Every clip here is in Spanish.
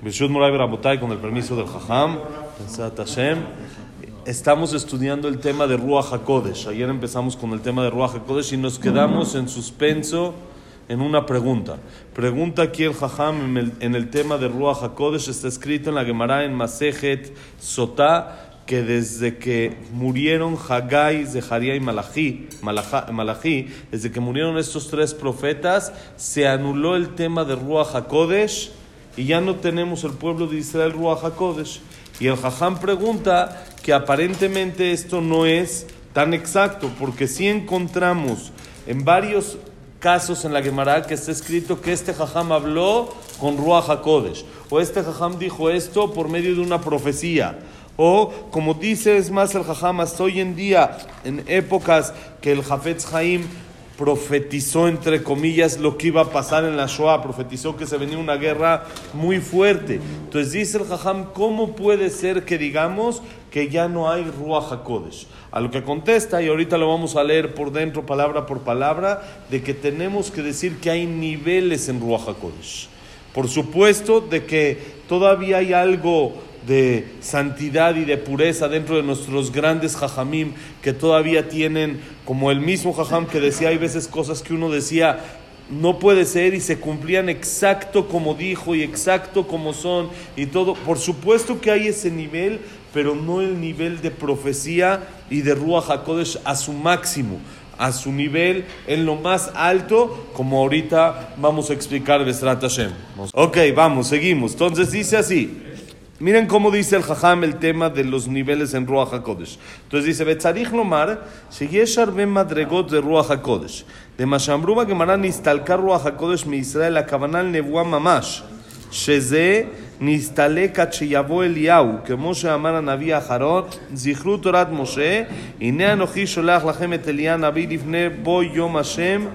Con el permiso del Jajam, estamos estudiando el tema de Ruach HaKodesh. Ayer empezamos con el tema de Ruach HaKodesh y nos quedamos en suspenso en una pregunta. Pregunta aquí el Jajam en el, tema de Ruach HaKodesh, está escrito en la Gemara en Masejet Sotá, que desde que murieron Haggai, Zeharia y Malachi, Malachi, desde que murieron estos tres profetas, se anuló el tema de Ruach HaKodesh y ya no tenemos el pueblo de Israel Ruach HaKodesh. Y el Jajam pregunta que aparentemente esto no es tan exacto, porque si encontramos en varios casos en la Gemara que está escrito que este Jajam habló con Ruach HaKodesh, o este Jajam dijo esto por medio de una profecía, o como dice es más el Jajam, hasta hoy en día, en épocas que el Jafetz Haim profetizó, entre comillas, lo que iba a pasar en la Shoah, profetizó que se venía una guerra muy fuerte. Entonces dice el Jajam, ¿cómo puede ser que digamos que ya no hay Ruach HaKodesh? A lo que contesta, y ahorita lo vamos a leer por dentro, palabra por palabra, de que tenemos que decir que hay niveles en Ruach HaKodesh. Por supuesto, de que todavía hay algo de santidad y de pureza dentro de nuestros grandes jajamim que todavía tienen, como el mismo jajam que decía, hay veces cosas que uno decía, no puede ser y se cumplían exacto como dijo y exacto como son y todo. Por supuesto que hay ese nivel, pero no el nivel de profecía y de Ruach HaKodesh a su máximo, a su nivel en lo más alto, como ahorita vamos a explicar Besrat Hashem. Ok, vamos, seguimos. Entonces dice así. Miren cómo dice el Jajam el tema de los niveles en Ruach HaKodesh. Entonces dice, Betzarich lomar, שיש הרבה מדרגות לרוח הקודש. למה שאמרו בגמרא, נסתלקה רוח הקודש מישראל, הכוונה לנבואה ממש, שזה נסתלק עד שיבוא אליהו, כמו שאמר הנביא האחרון, זכרו תורת משה, הנה אנוכי שולח לכם את אליה הנביא לפני בוא יום השם,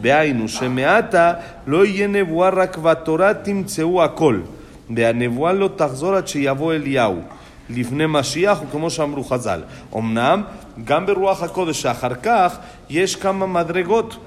בהיינו, שמעתה לא יהיה נבואה רק בתורה תמצאו הכל. והנבואה לא תחזור עד שיבוא אליהו. לפני משיח, וכמו שאמרו חז"ל. אמנם, גם ברוח הקודש שאחר כך, יש כמה מדרגות.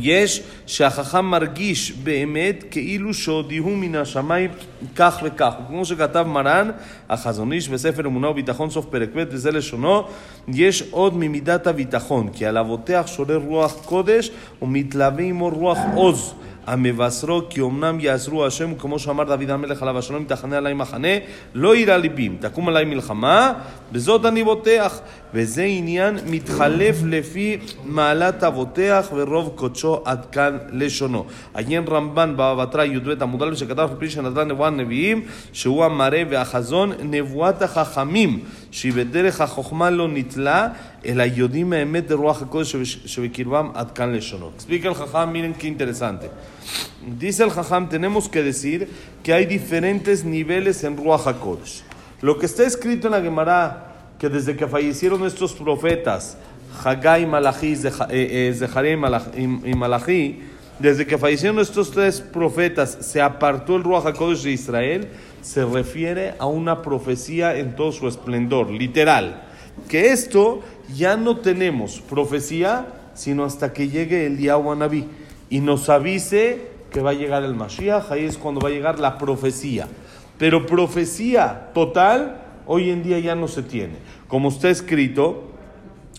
יש שהחכם מרגיש באמת כאילו שהודיעו מן השמיים כך וכך. כמו שכתב מרן החזון איש בספר אמונה וביטחון סוף פרק ב' וזה לשונו, יש עוד ממידת הביטחון, כי על אבותיה שורר רוח קודש ומתלווה עמו רוח עוז. המבשרו כי אמנם יעזרו השם, כמו שאמר דוד המלך עליו השלום, תחנה עלי מחנה, לא יירא ליבים, תקום עלי מלחמה, בזאת אני בוטח. וזה עניין מתחלף לפי מעלת אבותיך ורוב קודשו עד כאן לשונו. עיין רמב"ן בבא בתרא י"ב עמוד א' שכתב פרי שנתן נבואה הנביאים, שהוא המראה והחזון, נבואת החכמים, שהיא בדרך החוכמה לא נתלה, אלא יודעים האמת ברוח הקודש שבקרבם עד כאן לשונו. Explica el Jajam, miren qué interesante. Dice el Jajam, tenemos que decir que hay diferentes niveles en Ruach HaKodesh. Lo que está escrito en la Gemara que desde que fallecieron estos profetas, Haggai, Malachi, Zeharia y Malachi, desde que fallecieron estos tres profetas, se apartó el Ruach HaKodesh de Israel, se refiere a una profecía en todo su esplendor, literal. Que esto ya no tenemos profecía, sino hasta que llegue el día Naví y nos avise que va a llegar el Mashiach, ahí es cuando va a llegar la profecía. Pero profecía total, hoy en día ya no se tiene. Como está escrito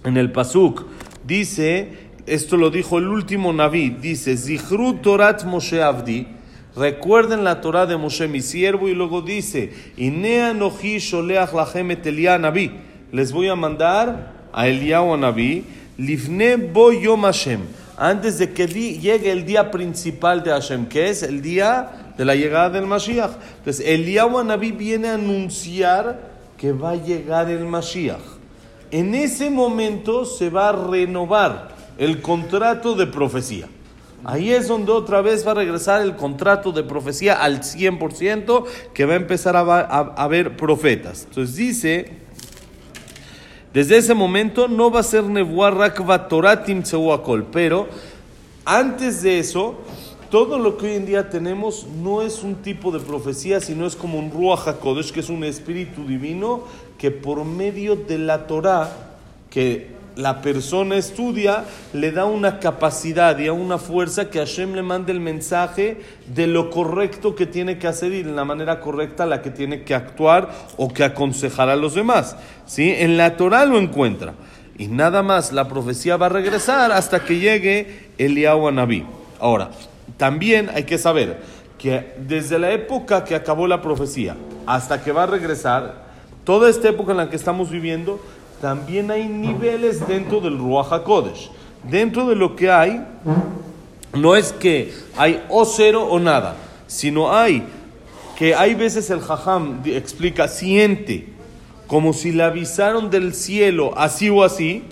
en el Pasuk, dice, esto lo dijo el último Naví, dice, Zichru Torat Moshe Avdi, recuerden la Torah de Moshe mi siervo, y luego dice, Inea Noji Sholeach Lachem et Naví, les voy a mandar a Eliyahu Naví, Lifne Bo Yom Hashem, antes de que llegue el día principal de Hashem, que es el día de la llegada del Mashiach. Entonces, Eliyahu Naví viene a anunciar que va a llegar el Mashiach. En ese momento se va a renovar el contrato de profecía. Ahí es donde otra vez va a regresar el contrato de profecía al 100%, que va a empezar a, haber profetas. Entonces dice, desde ese momento no va a ser Nebuah Rakva Toratim pero antes de eso todo lo que hoy en día tenemos no es un tipo de profecía, sino es como un Ruach HaKodesh, que es un espíritu divino que por medio de la Torah, que la persona estudia, le da una capacidad y a una fuerza que Hashem le mande el mensaje de lo correcto que tiene que hacer y de la manera correcta la que tiene que actuar o que aconsejar a los demás. ¿sí? En la Torah lo encuentra. Y nada más, la profecía va a regresar hasta que llegue Eliyahu Naví. Ahora, también hay que saber que desde la época que acabó la profecía hasta que va a regresar, toda esta época en la que estamos viviendo, también hay niveles dentro del Ruach HaKodesh. Dentro de lo que hay, no es que hay o cero o nada, sino hay que hay veces el Jajam explica, siente, como si le avisaron del cielo así o así,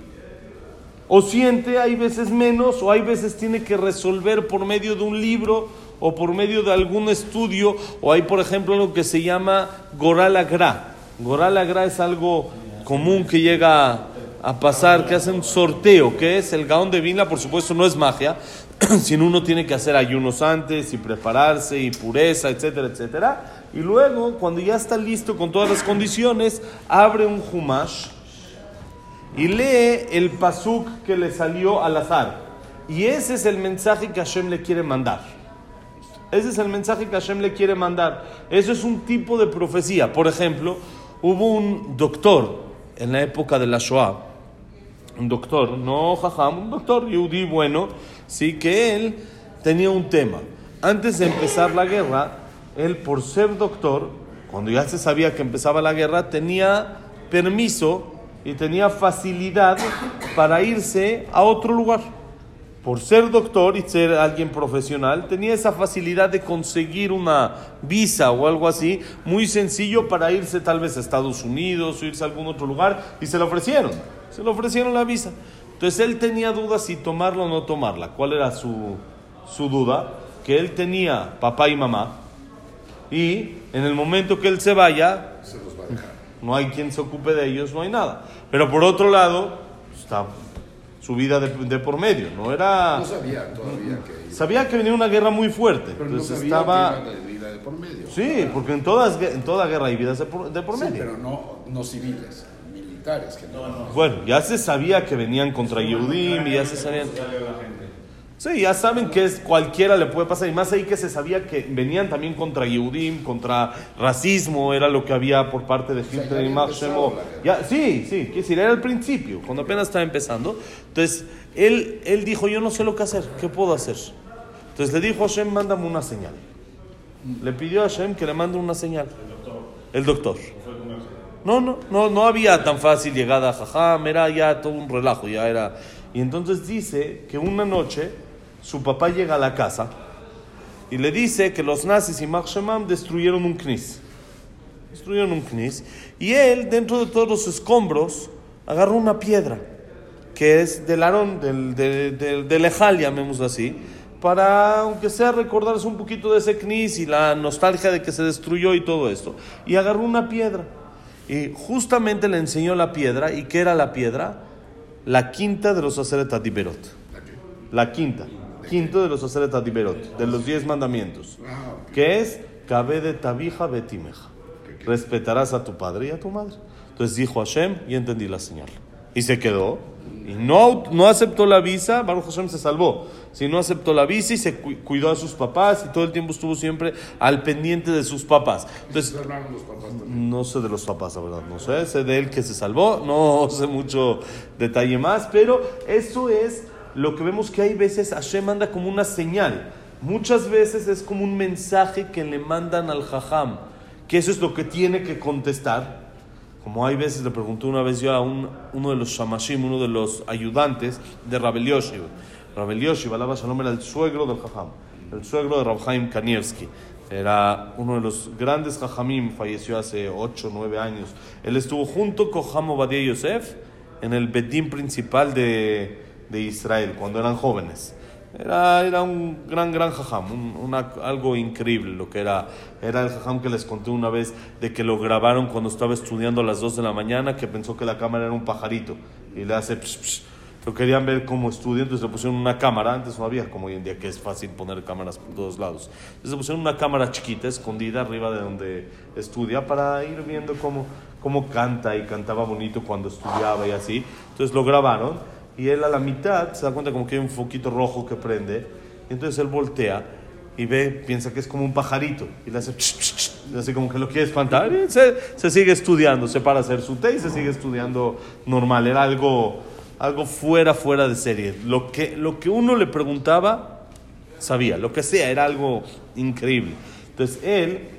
o siente, hay veces menos, o hay veces tiene que resolver por medio de un libro o por medio de algún estudio, o hay por ejemplo lo que se llama Goralagra. Goralagra es algo común que llega a pasar, que hace un sorteo, que es el gaón de vina, por supuesto no es magia, sino uno tiene que hacer ayunos antes y prepararse y pureza, etcétera, etcétera. Y luego, cuando ya está listo con todas las condiciones, abre un humash y lee el pasuk que le salió al azar. Y ese es el mensaje que Hashem le quiere mandar. Ese es el mensaje que Hashem le quiere mandar. Eso es un tipo de profecía. Por ejemplo, hubo un doctor en la época de la Shoah, un doctor, no jajam, un doctor yudí bueno, sí que él tenía un tema. Antes de empezar la guerra, él por ser doctor, cuando ya se sabía que empezaba la guerra, tenía permiso y tenía facilidad para irse a otro lugar. Por ser doctor y ser alguien profesional, tenía esa facilidad de conseguir una visa o algo así, muy sencillo para irse tal vez a Estados Unidos o irse a algún otro lugar, y se le ofrecieron, se le ofrecieron la visa. Entonces él tenía dudas si tomarla o no tomarla. ¿Cuál era su, su duda? Que él tenía papá y mamá, y en el momento que él se vaya, no hay quien se ocupe de ellos, no hay nada. Pero por otro lado, está su vida de, de por medio, no era... No sabía todavía que... Sabía que venía una guerra muy fuerte, Pero no entonces sabía estaba... que iba de vida de por medio. Sí, porque en, todas, en toda guerra hay vidas de por, de por Sí, medio. pero no, no civiles, militares. Que no, Bueno, ya se sabía que venían contra Yehudim y ya se sabían... Sí, ya saben que es, cualquiera le puede pasar. Y más ahí que se sabía que venían también contra Yehudim, contra racismo, era lo que había por parte de Hitler y empezado Shemo. la guerra. Ya, sí, sí, quiere decir, era el principio, cuando apenas estaba empezando. Entonces, él, él dijo, yo no sé lo que hacer, ¿qué puedo hacer? Entonces le dijo a Hashem, mándame una señal. Le pidió a Hashem que le mande una señal. El doctor. No, no, no, no había tan fácil llegada a Jajam, era ya todo un relajo, ya era. Y entonces dice que una noche su papá llega a la casa y le dice que los nazis y Shemam destruyeron un knis. Destruyeron un knis. Y él, dentro de todos los escombros, agarró una piedra, que es del Aarón, del, de, de- del Ejal, llamémoslo así, para, aunque sea, recordarse un poquito de ese knis y la nostalgia de que se destruyó y todo esto. Y agarró una piedra. Y justamente le enseñó la piedra. ¿Y qué era la piedra? La quinta de los Adiberot. La quinta. Quinto de los Aseret Adiberot, de los diez mandamientos. Ah. Que es Cabe de Tabija Betimeja. Respetarás a tu padre y a tu madre. Entonces dijo Hashem y entendí la señal. Y se quedó. Y no, no aceptó la visa, Baruch Hashem se salvó. Si no aceptó la visa y se cu- cuidó a sus papás y todo el tiempo estuvo siempre al pendiente de sus papás. Entonces, los papás no sé de los papás, la verdad, no sé, sé de él que se salvó, no sé mucho detalle más, pero eso es lo que vemos que hay veces Hashem manda como una señal. Muchas veces es como un mensaje que le mandan al jajam, que eso es lo que tiene que contestar. Como hay veces, le pregunté una vez yo a un- uno de los shamashim, uno de los ayudantes de Rabel Yoshiv. Rabel Yoshiv, alaba Shalom, era el suegro del jajam, el suegro de Rabhaim Kanievski. Era uno de los grandes jajamim, falleció hace 8 o 9 años. Él estuvo junto con Jam Obadiah Yosef en el Bedín principal de, de Israel, cuando eran jóvenes. Era, era un gran, gran jajam, un- algo increíble lo que era. Era el jajam que les conté una vez de que lo grabaron cuando estaba estudiando a las 2 de la mañana, que pensó que la cámara era un pajarito y le hace psh, psh, pero querían ver cómo estudia, entonces le pusieron una cámara, antes no había como hoy en día que es fácil poner cámaras por todos lados. Entonces le pusieron una cámara chiquita, escondida arriba de donde estudia, para ir viendo cómo, cómo canta y cantaba bonito cuando estudiaba y así. Entonces lo grabaron y él a la mitad se da cuenta como que hay un foquito rojo que prende, y entonces él voltea y ve, piensa que es como un pajarito y le hace, y hace como que lo quiere espantar se, sigue estudiando, se para hacer su té y se sigue estudiando normal, era algo, algo fuera, fuera de serie. Lo que, lo que uno le preguntaba, sabía, lo que sea, era algo increíble. Entonces él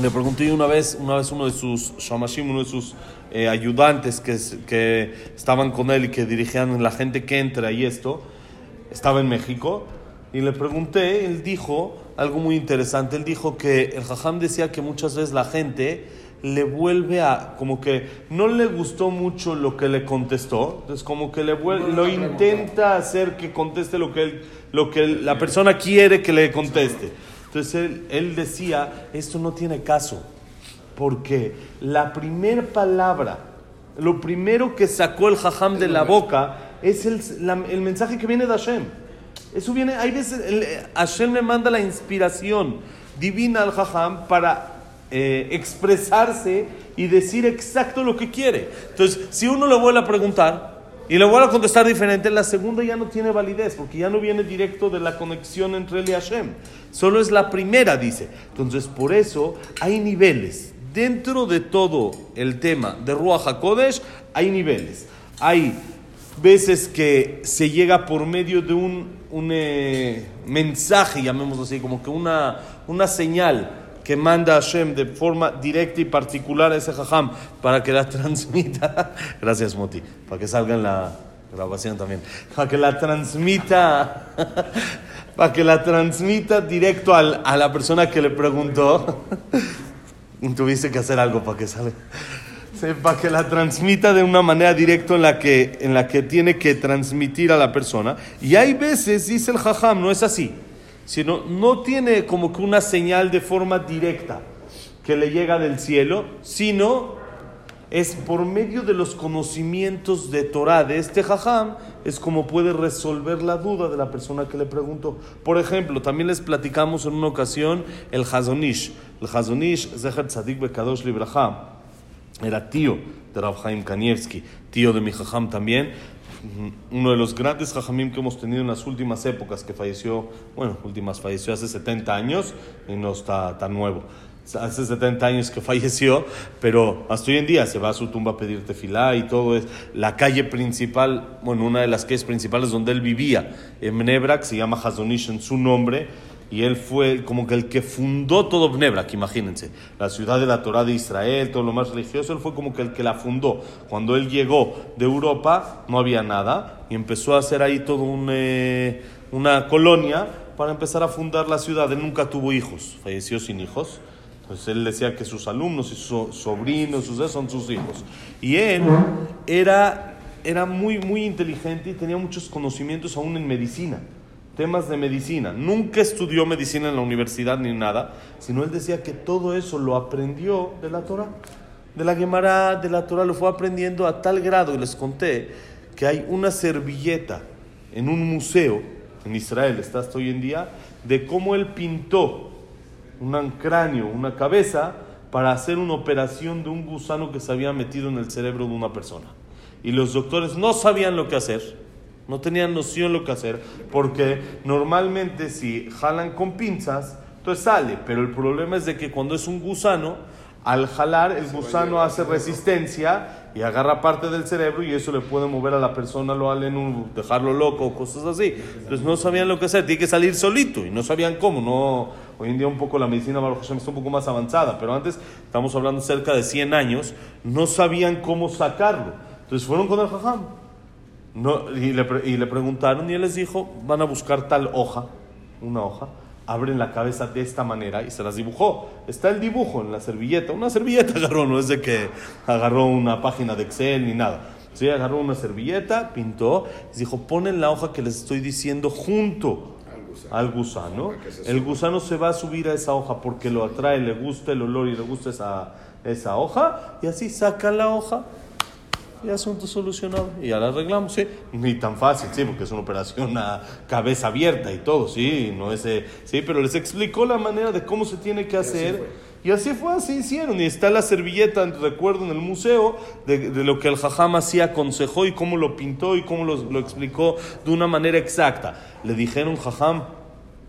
le pregunté una vez, una vez uno de sus shamashim, uno de sus eh, ayudantes que, que estaban con él y que dirigían la gente que entra y esto, estaba en México y le pregunté, él dijo algo muy interesante, él dijo que el jajam decía que muchas veces la gente le vuelve a, como que no le gustó mucho lo que le contestó, entonces como que le vuelve, lo intenta hacer que conteste lo que, él, lo que la persona quiere que le conteste. Entonces él, él decía, esto no tiene caso, porque la primera palabra, lo primero que sacó el jajam de la boca es el, la, el mensaje que viene de Hashem. Eso viene, hay veces, el, Hashem le manda la inspiración divina al jajam para eh, expresarse y decir exacto lo que quiere. Entonces, si uno le vuelve a preguntar y le vuelve a contestar diferente, la segunda ya no tiene validez, porque ya no viene directo de la conexión entre él y Hashem. Solo es la primera, dice. Entonces, por eso hay niveles. Dentro de todo el tema de Ruach HaKodesh, hay niveles. Hay veces que se llega por medio de un, un eh, mensaje, llamémoslo así, como que una, una señal que manda Hashem de forma directa y particular a ese jajam para que la transmita. Gracias, Moti, para que salga en la grabación también. Para que la transmita, para que la transmita directo al, a la persona que le preguntó. Tuviste que hacer algo para que salga. Para que la transmita de una manera directa en la, que, en la que tiene que transmitir a la persona. Y hay veces, dice el jajam, no es así sino no tiene como que una señal de forma directa que le llega del cielo, sino es por medio de los conocimientos de Torah de este jajam, es como puede resolver la duda de la persona que le preguntó. Por ejemplo, también les platicamos en una ocasión el Hazonish. El Hazonish, Zeher Tzadik Bekadosh Libraham, era tío de Rav Chaim Kanievski, tío de mi jajam también, uno de los grandes jajamim que hemos tenido en las últimas épocas, que falleció, bueno, últimas falleció hace 70 años y no está tan nuevo. Hace 70 años que falleció, pero hasta hoy en día se va a su tumba a pedir tefilá y todo es. La calle principal, bueno, una de las calles principales donde él vivía, en Mnebrak, se llama Hazonish en su nombre, y él fue como que el que fundó todo Bnebrak, imagínense, la ciudad de la Torah de Israel, todo lo más religioso, él fue como que el que la fundó. Cuando él llegó de Europa no había nada y empezó a hacer ahí todo un, eh, una colonia para empezar a fundar la ciudad. Él nunca tuvo hijos, falleció sin hijos. Entonces él decía que sus alumnos y sus sobrinos, sus son sus hijos. Y él era, era muy, muy inteligente y tenía muchos conocimientos aún en medicina temas de medicina. Nunca estudió medicina en la universidad ni nada, sino él decía que todo eso lo aprendió de la Torah. De la Gemara, de la Torah, lo fue aprendiendo a tal grado, y les conté, que hay una servilleta en un museo en Israel, está hasta hoy en día, de cómo él pintó un cráneo, una cabeza, para hacer una operación de un gusano que se había metido en el cerebro de una persona. Y los doctores no sabían lo que hacer no tenían noción lo que hacer, porque normalmente si jalan con pinzas, entonces sale, pero el problema es de que cuando es un gusano, al jalar el gusano hace resistencia y agarra parte del cerebro y eso le puede mover a la persona, lo un, dejarlo loco, cosas así. Entonces no sabían lo que hacer, tiene que salir solito y no sabían cómo. No, hoy en día un poco la medicina Baruch Hashem está un poco más avanzada, pero antes estamos hablando cerca de 100 años, no sabían cómo sacarlo. Entonces fueron con el jajam y, le, preguntaron y él les dijo, van a buscar tal hoja, una hoja, abren la cabeza de esta manera y se las dibujó. Está el dibujo en la servilleta. Una servilleta agarró, no es de que agarró una página de Excel ni nada. Sí, agarró una servilleta, pintó y dijo, ponen la hoja que les estoy diciendo junto al gusano. El gusano se va a subir a esa hoja porque lo atrae, le gusta el olor y le gusta esa, esa hoja. Y así saca la hoja y asunto solucionado. Y ya lo arreglamos, sí. Ni tan fácil, sí, porque es una operación a cabeza abierta y todo, sí. No es, eh, sí, pero les explicó la manera de cómo se tiene que hacer. Y así fue, así hicieron. Y está la servilleta, recuerdo, en el museo, de, de lo que el jajam así aconsejó y cómo lo pintó y cómo lo, lo explicó de una manera exacta. Le dijeron, jajam,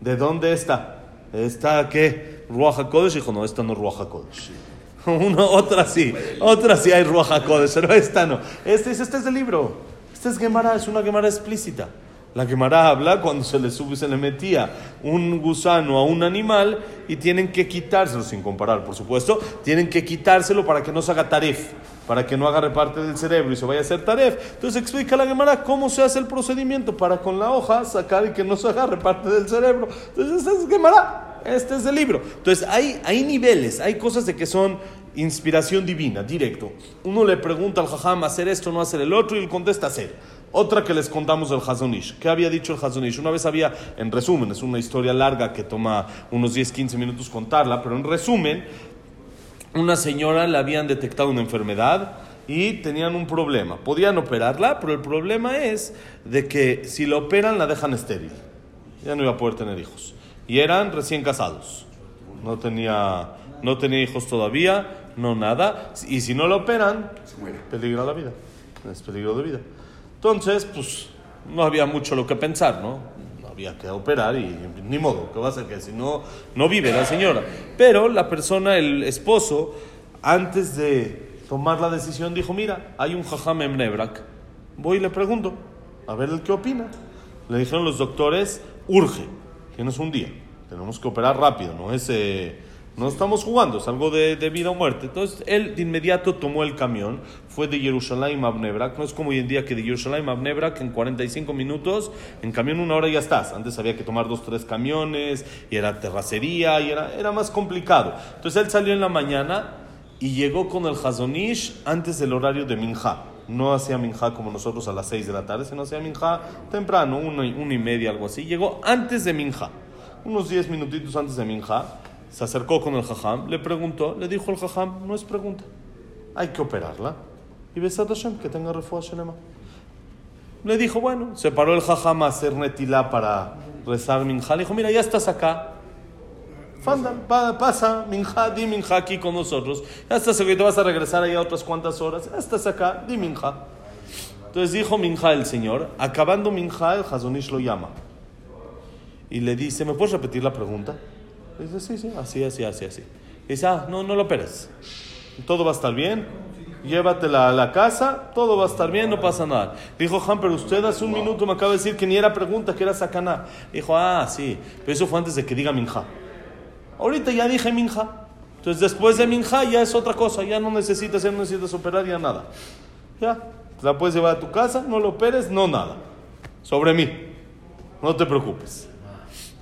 ¿de dónde está? ¿Está qué? ¿Ruach HaKodesh? Dijo, no, esta no es Ruach HaKodesh. Una, otra sí, otra sí hay Ruach HaKodesh, pero esta no. Este, es- este es el libro. Este es Gemara, es una Gemara explícita. La Gemara habla cuando se le sube, se le metía un gusano a un animal y tienen que quitárselo, sin comparar, por supuesto, tienen que quitárselo para que no se haga taref, para que no agarre parte del cerebro y se vaya a hacer taref. Entonces explica la Gemara cómo se hace el procedimiento para con la hoja sacar y que no se agarre parte del cerebro. Entonces, esta es Gemara, este es el libro. Entonces, hay, hay niveles, hay cosas de que son inspiración divina, directo. Uno le pregunta al jajam hacer esto, no hacer el otro, y él contesta hacer. Otra que les contamos del Hazonish. ¿Qué había dicho el Hazonish? Una vez había, en resumen, es una historia larga que toma unos 10, 15 minutos contarla, pero en resumen, una señora le habían detectado una enfermedad y tenían un problema. Podían operarla, pero el problema es de que si la operan la dejan estéril. Ya no iba a poder tener hijos. Y eran recién casados. No tenía, no tenía hijos todavía, no nada. Y si no la operan, peligra la vida. Es peligro de vida. Entonces, pues, no había mucho lo que pensar, ¿no? No había que operar y ni modo, ¿qué va a hacer? Que si no, no vive la señora. Pero la persona, el esposo, antes de tomar la decisión, dijo, mira, hay un jajam en. Voy y le pregunto, a ver el qué opina. Le dijeron los doctores, urge, tienes un día, tenemos que operar rápido, no es... eh, no estamos jugando, es algo de, de vida o muerte. Entonces él de inmediato tomó el camión, fue de Jerusalén a Bnebrak. No es como hoy en día que de Jerusalén a Bnebrak en 45 minutos, en camión una hora ya estás. Antes había que tomar dos, tres camiones y era terracería y era, era más complicado. Entonces él salió en la mañana y llegó con el Hazonish antes del horario de Minja. No hacía Minja como nosotros a las 6 de la tarde, sino hacía Minja temprano, una una y media, algo así. Llegó antes de Minja, unos 10 minutitos antes de Minja. Se acercó con el jajam, le preguntó, le dijo el jajam, no es pregunta, hay que operarla. Y Besat Hashem, que tenga refuah shelema. Le dijo, bueno, se paró el jajam a hacer netilá para rezar minja. Le dijo, mira, ya estás acá. Fanda, pa- pasa, minja, di minja aquí con nosotros. Ya estás acá te vas a regresar allá otras cuantas horas. Ya estás acá, di minja. Entonces dijo minja el señor. Acabando minja, el Hazonish lo llama. Y le dice, ¿me puedes repetir la pregunta? Dice, sí, sí, así, así, así, así. Dice, ah, no, no lo operes. Todo va a estar bien. Llévatela a la casa, todo va a estar bien, no pasa nada. Dijo, Han, pero usted hace un minuto me acaba de decir que ni era pregunta, que era sacaná. Dijo, ah, sí, pero eso fue antes de que diga minja. Ahorita ya dije minja. Entonces después de minja ya es otra cosa, ya no necesitas, ya no necesitas operar, ya nada. Ya, la puedes llevar a tu casa, no lo operes, no nada. Sobre mí, no te preocupes.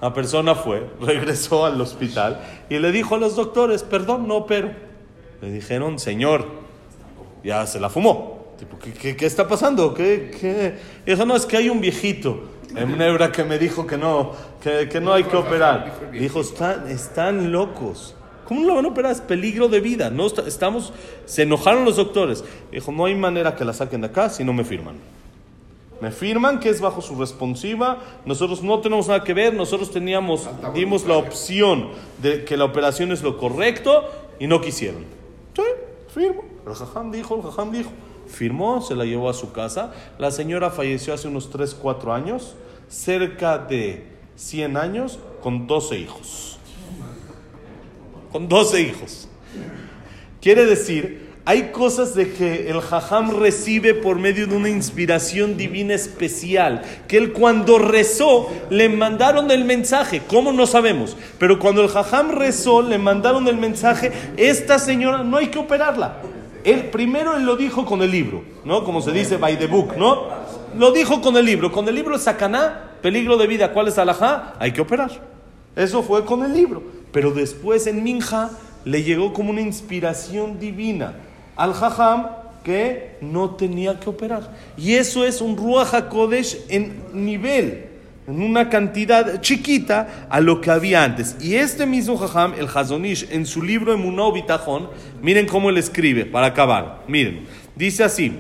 La persona fue, regresó al hospital y le dijo a los doctores, perdón, no opero. Le dijeron, señor, ya se la fumó. Tipo, ¿qué, qué, qué está pasando? ¿Qué, qué? Y dijo, no, es que hay un viejito en Nebra que me dijo que no, que, no hay que operar. Dijo, están, están locos. ¿Cómo no van a operar? Es peligro de vida. No, estamos, se enojaron los doctores. Dijo, no hay manera que la saquen de acá si no me firman. Me firman que es bajo su responsiva. Nosotros no tenemos nada que ver. Nosotros teníamos, dimos la opción de que la operación es lo correcto y no quisieron. Sí, firmo. El jajam dijo, el jajam dijo. Firmó, se la llevó a su casa. La señora falleció hace unos 3, 4 años, cerca de 100 años, con 12 hijos. Con 12 hijos. Quiere decir, hay cosas de que el jajam recibe por medio de una inspiración divina especial, que él cuando rezó le mandaron el mensaje, ¿cómo no sabemos? Pero cuando el jajam rezó le mandaron el mensaje, esta señora no hay que operarla. Él primero él lo dijo con el libro, ¿no? Como se dice by the book, ¿no? Lo dijo con el libro, con el libro sacaná, peligro de vida, ¿cuál es alajá? Hay que operar. Eso fue con el libro. Pero después en Minja le llegó como una inspiración divina al Jajam que no tenía que operar. Y eso es un Ruach HaKodesh en nivel, en una cantidad chiquita a lo que había antes. Y este mismo Jajam, el Hazonish, en su libro Emunah Bitajón, miren cómo él escribe, para acabar. Miren, dice así.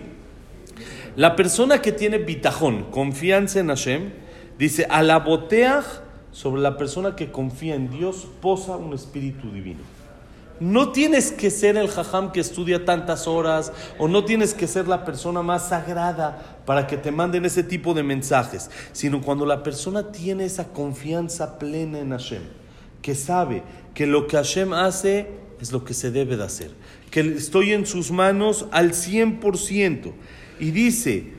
La persona que tiene bitajón, confianza en Hashem, dice, a la boteaj, sobre la persona que confía en Dios, posa un espíritu divino. No tienes que ser el jajam que estudia tantas horas o no tienes que ser la persona más sagrada para que te manden ese tipo de mensajes, sino cuando la persona tiene esa confianza plena en Hashem, que sabe que lo que Hashem hace es lo que se debe de hacer, que estoy en sus manos al 100% y dice,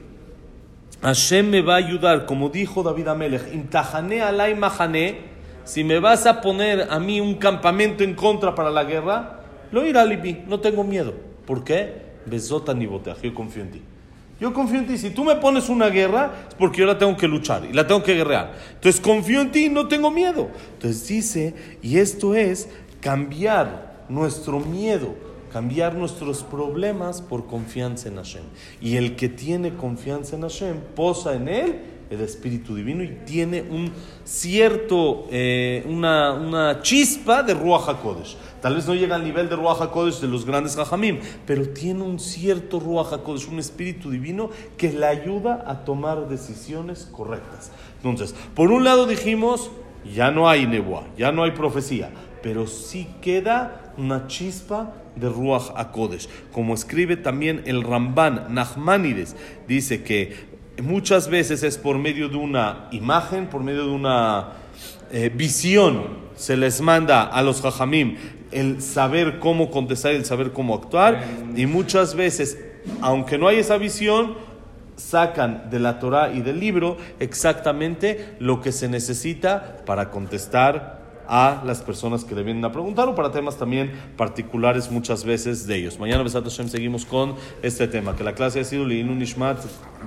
Hashem me va a ayudar, como dijo David Amelech, imtahane alay mahane, si me vas a poner a mí un campamento en contra para la guerra, lo irá Libi, no tengo miedo. ¿Por qué? Besota ni boteaj, yo confío en ti. Yo confío en ti. Si tú me pones una guerra, es porque yo la tengo que luchar y la tengo que guerrear. Entonces confío en ti y no tengo miedo. Entonces dice, y esto es cambiar nuestro miedo, cambiar nuestros problemas por confianza en Hashem. Y el que tiene confianza en Hashem, posa en él el Espíritu Divino y tiene un cierto, eh, una, una, chispa de Ruach HaKodesh. Tal vez no llega al nivel de Ruach HaKodesh de los grandes Jajamim, pero tiene un cierto Ruach HaKodesh, un Espíritu Divino que le ayuda a tomar decisiones correctas. Entonces, por un lado dijimos, ya no hay nebuá, ya no hay profecía, pero sí queda una chispa de Ruach HaKodesh. Como escribe también el Ramban Nachmanides, dice que muchas veces es por medio de una imagen, por medio de una eh, visión, se les manda a los jajamim el saber cómo contestar, el saber cómo actuar, y muchas veces, aunque no hay esa visión, sacan de la Torah y del libro exactamente lo que se necesita para contestar a las personas que le vienen a preguntar o para temas también particulares muchas veces de ellos. Mañana, Besat Hashem, seguimos con este tema, que la clase ha sido Leinu Nishmat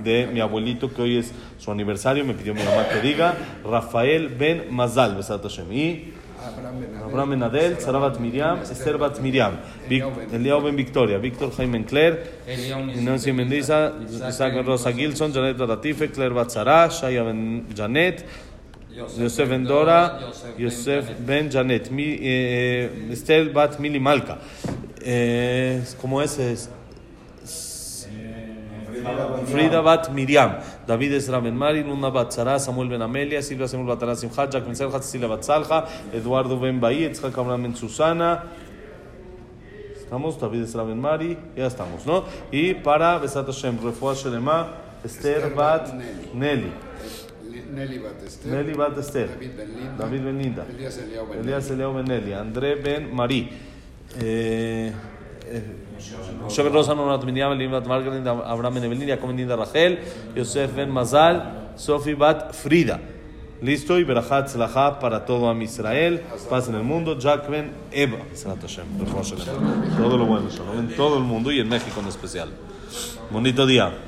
de mi abuelito, que hoy es su aniversario, me pidió mi mamá que diga, Rafael Ben Mazal, Besat Hashem, y Abraham Ben Adel, Sarabat Miriam, Esther Bat Miriam, Eliao Ben Victoria, Víctor Jaime Claire, Nancy Mendiza, Isaac Rosa Gilson, Janet Latife, Claire Bat Sarah, Shaya Ben Janet, Yosef Ben Dora, Yosef Ben Janet, eh, Estel Bat Mili Malka. Eh, ¿Cómo es? es Frida Bat Miriam, David Ben Mari, Luna Bat Sara, Samuel Ben Amelia, Silvia Samuel Bat Jack Ben Serja, Cecilia Bat Salja, Eduardo Ben Bahí, Itzhak Abraham Ben Susana. Estamos, David Ben Mari, ya estamos, ¿no? Y para Besat Hashem, Refuah Shelema, Esther Bat Nelly. Nelly Bat Esther. Nelly Bat Esther. David Ben Linda. David Ben Linda. Elías Eliao Ben Elías Eliao. André Ben Marí. Eh, Moshe Ben Rosa, Nonat Miriam, Margaret, Abraham Ben Evelyn, Jacob Ben Rachel, Yosef Ben Mazal, Sofi Bat Frida. Listo y Berajat Tzlachá para todo Am Israel, paz en el mundo, Jack Ben Eva, todo lo bueno, Shalom en todo el mundo y en México en especial. Bonito día.